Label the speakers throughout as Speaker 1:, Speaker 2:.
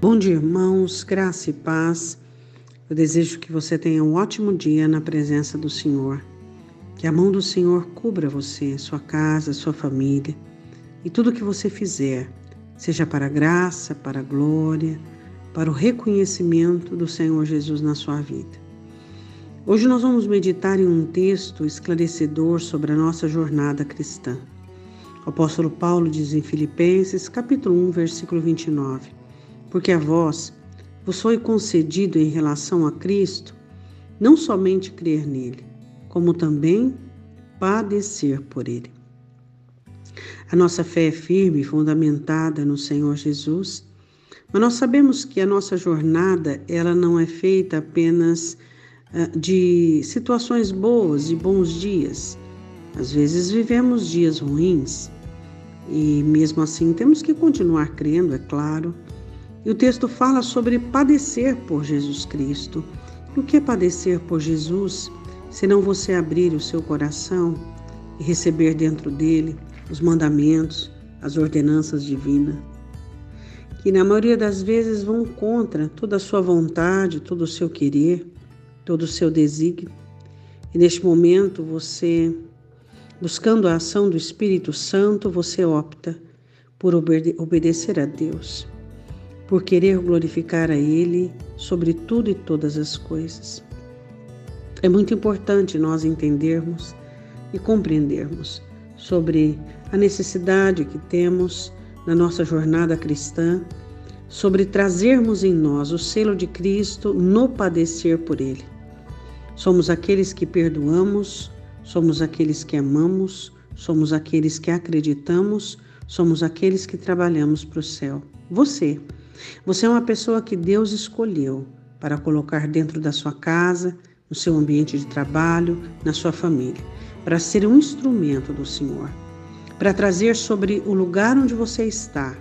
Speaker 1: Bom dia, irmãos, graça e paz. Eu desejo que você tenha um ótimo dia na presença do Senhor. Que a mão do Senhor cubra você, sua casa, sua família e tudo que você fizer, seja para a graça, para a glória, para o reconhecimento do Senhor Jesus na sua vida. Hoje nós vamos meditar em um texto esclarecedor sobre a nossa jornada cristã. O apóstolo Paulo diz em Filipenses, capítulo 1, versículo 29: porque a vós vos foi concedido em relação a Cristo não somente crer nele, como também padecer por ele. A nossa fé é firme e fundamentada no Senhor Jesus, mas nós sabemos que a nossa jornada ela não é feita apenas uh, de situações boas e bons dias. Às vezes vivemos dias ruins e mesmo assim temos que continuar crendo, é claro, e o texto fala sobre padecer por Jesus Cristo. E o que é padecer por Jesus, senão você abrir o seu coração e receber dentro dele os mandamentos, as ordenanças divinas, que na maioria das vezes vão contra toda a sua vontade, todo o seu querer, todo o seu desígnio. E neste momento você, buscando a ação do Espírito Santo, você opta por obede obedecer a Deus por querer glorificar a Ele sobre tudo e todas as coisas. É muito importante nós entendermos e compreendermos sobre a necessidade que temos na nossa jornada cristã, sobre trazermos em nós o selo de Cristo no padecer por Ele. Somos aqueles que perdoamos, somos aqueles que amamos, somos aqueles que acreditamos, somos aqueles que trabalhamos para o céu. Você você é uma pessoa que Deus escolheu para colocar dentro da sua casa, no seu ambiente de trabalho, na sua família, para ser um instrumento do Senhor, para trazer sobre o lugar onde você está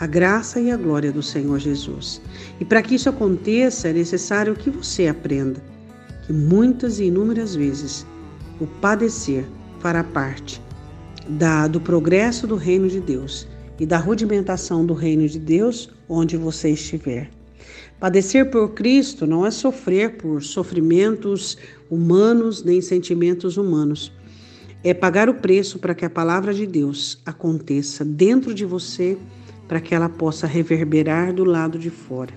Speaker 1: a graça e a glória do Senhor Jesus. E para que isso aconteça, é necessário que você aprenda que muitas e inúmeras vezes o padecer fará parte da, do progresso do reino de Deus e da rudimentação do reino de Deus onde você estiver. Padecer por Cristo não é sofrer por sofrimentos humanos nem sentimentos humanos. É pagar o preço para que a palavra de Deus aconteça dentro de você, para que ela possa reverberar do lado de fora.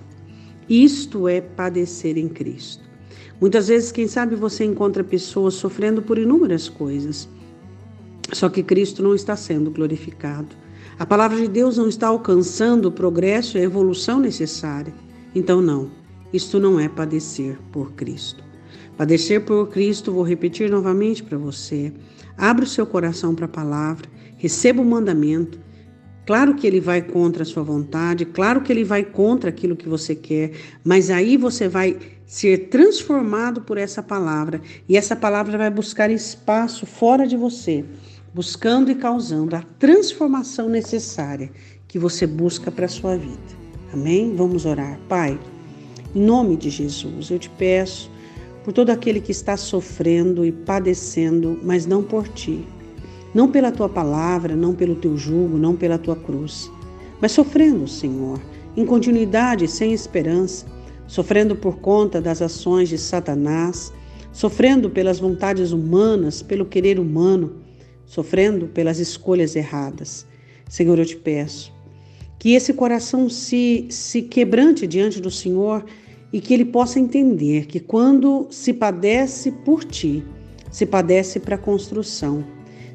Speaker 1: Isto é padecer em Cristo. Muitas vezes, quem sabe, você encontra pessoas sofrendo por inúmeras coisas, só que Cristo não está sendo glorificado. A palavra de Deus não está alcançando o progresso e a evolução necessária. Então, não, isto não é padecer por Cristo. Padecer por Cristo, vou repetir novamente para você. Abra o seu coração para a palavra, receba o mandamento. Claro que ele vai contra a sua vontade, claro que ele vai contra aquilo que você quer, mas aí você vai ser transformado por essa palavra e essa palavra vai buscar espaço fora de você buscando e causando a transformação necessária que você busca para a sua vida. Amém? Vamos orar. Pai, em nome de Jesus, eu te peço por todo aquele que está sofrendo e padecendo, mas não por ti. Não pela tua palavra, não pelo teu jugo, não pela tua cruz, mas sofrendo, Senhor, em continuidade, sem esperança, sofrendo por conta das ações de Satanás, sofrendo pelas vontades humanas, pelo querer humano, sofrendo pelas escolhas erradas. Senhor, eu te peço que esse coração se, se quebrante diante do Senhor e que ele possa entender que quando se padece por ti, se padece para a construção,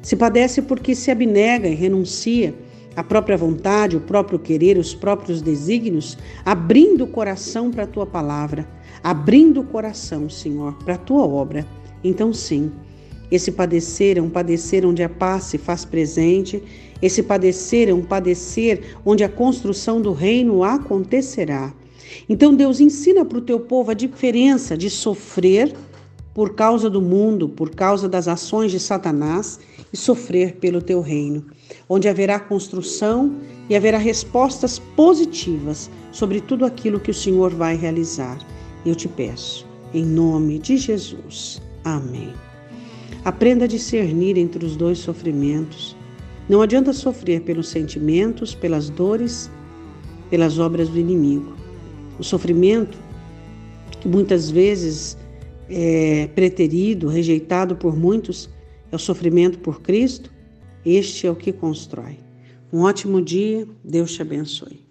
Speaker 1: se padece porque se abnega e renuncia à própria vontade, o próprio querer, os próprios desígnios, abrindo o coração para a tua palavra, abrindo o coração, Senhor, para a tua obra. Então, sim, esse padecer é um padecer onde a paz se faz presente, esse padecer é um padecer onde a construção do reino acontecerá. Então, Deus ensina para o teu povo a diferença de sofrer por causa do mundo, por causa das ações de Satanás e sofrer pelo teu reino, onde haverá construção e haverá respostas positivas sobre tudo aquilo que o Senhor vai realizar. Eu te peço, em nome de Jesus. Amém. Aprenda a discernir entre os dois sofrimentos. Não adianta sofrer pelos sentimentos, pelas dores, pelas obras do inimigo. O sofrimento, que muitas vezes é preterido, rejeitado por muitos, é o sofrimento por Cristo, este é o que constrói. Um ótimo dia, Deus te abençoe.